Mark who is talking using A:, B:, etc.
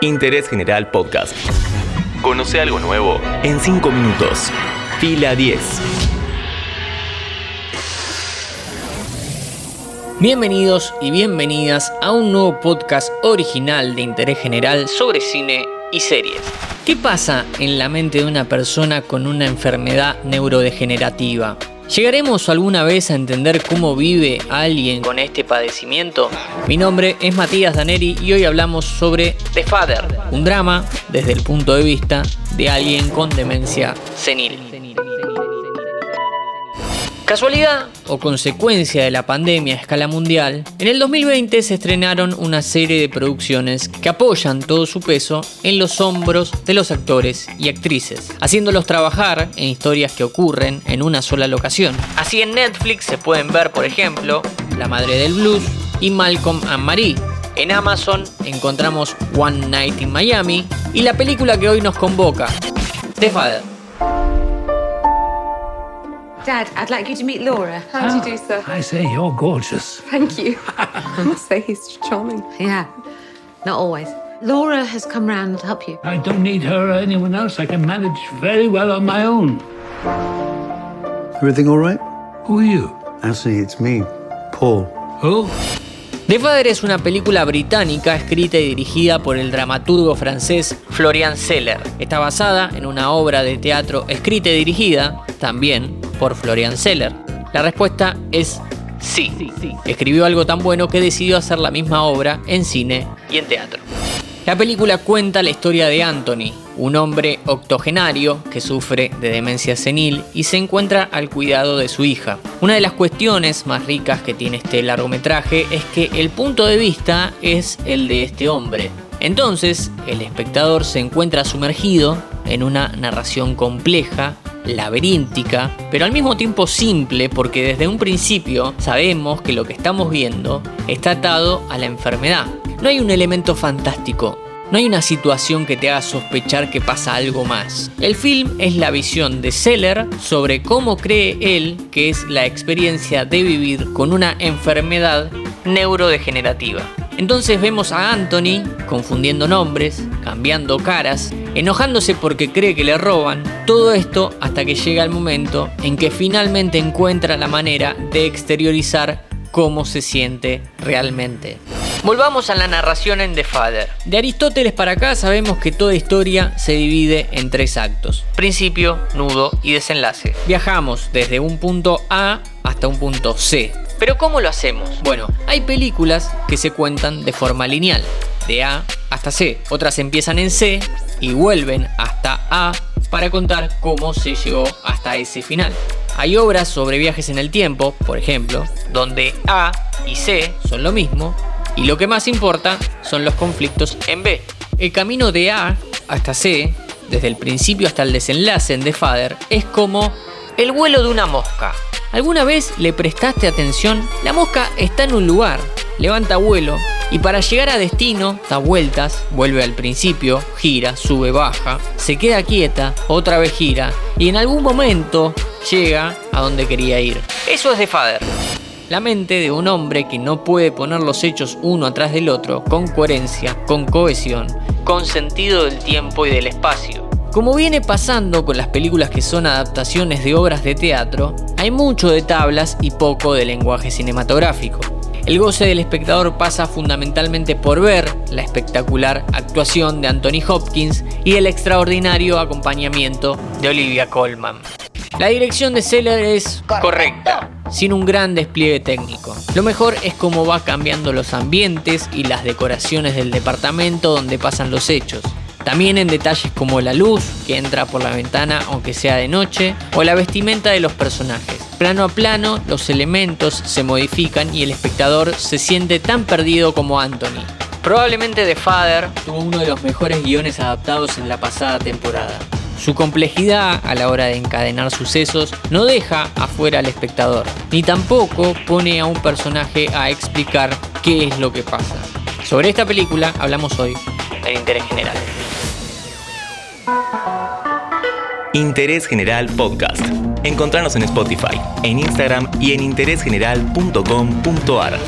A: Interés General Podcast. Conoce algo nuevo en 5 minutos. Fila 10.
B: Bienvenidos y bienvenidas a un nuevo podcast original de interés general sobre cine y series. ¿Qué pasa en la mente de una persona con una enfermedad neurodegenerativa? ¿Llegaremos alguna vez a entender cómo vive alguien con este padecimiento? Mi nombre es Matías Daneri y hoy hablamos sobre The Father, un drama desde el punto de vista de alguien con demencia senil. Casualidad o consecuencia de la pandemia a escala mundial, en el 2020 se estrenaron una serie de producciones que apoyan todo su peso en los hombros de los actores y actrices, haciéndolos trabajar en historias que ocurren en una sola locación. Así en Netflix se pueden ver, por ejemplo, La Madre del Blues y Malcolm and Marie. En Amazon encontramos One Night in Miami y la película que hoy nos convoca, The Father.
C: Dad, I'd like you to meet Laura.
D: How do you do, sir?
E: I say, you're gorgeous.
D: Thank you. I must say he's charming.
C: Yeah, not always. Laura has come round to help you.
E: I don't need her or anyone else. I can manage very well on my own.
F: Everything all right?
E: Who are you?
F: Anthony, it's me, Paul.
E: Who?
B: The Father es una película británica escrita y dirigida por el dramaturgo francés Florian Seller. Está basada en una obra de teatro escrita y dirigida, también por Florian Seller? La respuesta es sí. Escribió algo tan bueno que decidió hacer la misma obra en cine y en teatro. La película cuenta la historia de Anthony, un hombre octogenario que sufre de demencia senil y se encuentra al cuidado de su hija. Una de las cuestiones más ricas que tiene este largometraje es que el punto de vista es el de este hombre. Entonces, el espectador se encuentra sumergido en una narración compleja laberíntica, pero al mismo tiempo simple porque desde un principio sabemos que lo que estamos viendo está atado a la enfermedad. No hay un elemento fantástico, no hay una situación que te haga sospechar que pasa algo más. El film es la visión de Seller sobre cómo cree él que es la experiencia de vivir con una enfermedad neurodegenerativa. Entonces vemos a Anthony confundiendo nombres, cambiando caras, enojándose porque cree que le roban, todo esto hasta que llega el momento en que finalmente encuentra la manera de exteriorizar cómo se siente realmente. Volvamos a la narración en The Father. De Aristóteles para acá sabemos que toda historia se divide en tres actos. Principio, nudo y desenlace. Viajamos desde un punto A hasta un punto C. Pero ¿cómo lo hacemos? Bueno, hay películas que se cuentan de forma lineal, de A hasta C. Otras empiezan en C y vuelven hasta A para contar cómo se llegó hasta ese final. Hay obras sobre viajes en el tiempo, por ejemplo, donde A y C son lo mismo y lo que más importa son los conflictos en B. El camino de A hasta C, desde el principio hasta el desenlace en The Father, es como el vuelo de una mosca. ¿Alguna vez le prestaste atención? La mosca está en un lugar, levanta vuelo y para llegar a destino da vueltas, vuelve al principio, gira, sube, baja, se queda quieta, otra vez gira y en algún momento llega a donde quería ir. Eso es de Fader. La mente de un hombre que no puede poner los hechos uno atrás del otro con coherencia, con cohesión, con sentido del tiempo y del espacio. Como viene pasando con las películas que son adaptaciones de obras de teatro, hay mucho de tablas y poco de lenguaje cinematográfico. El goce del espectador pasa fundamentalmente por ver la espectacular actuación de Anthony Hopkins y el extraordinario acompañamiento de Olivia Colman. La dirección de Seller es correcta, sin un gran despliegue técnico. Lo mejor es cómo va cambiando los ambientes y las decoraciones del departamento donde pasan los hechos. También en detalles como la luz que entra por la ventana aunque sea de noche o la vestimenta de los personajes. Plano a plano los elementos se modifican y el espectador se siente tan perdido como Anthony. Probablemente The Father tuvo uno de los mejores guiones adaptados en la pasada temporada. Su complejidad a la hora de encadenar sucesos no deja afuera al espectador, ni tampoco pone a un personaje a explicar qué es lo que pasa. Sobre esta película hablamos hoy en Interés General.
A: Interés General Podcast. Encontrarnos en Spotify, en Instagram y en interésgeneral.com.ar.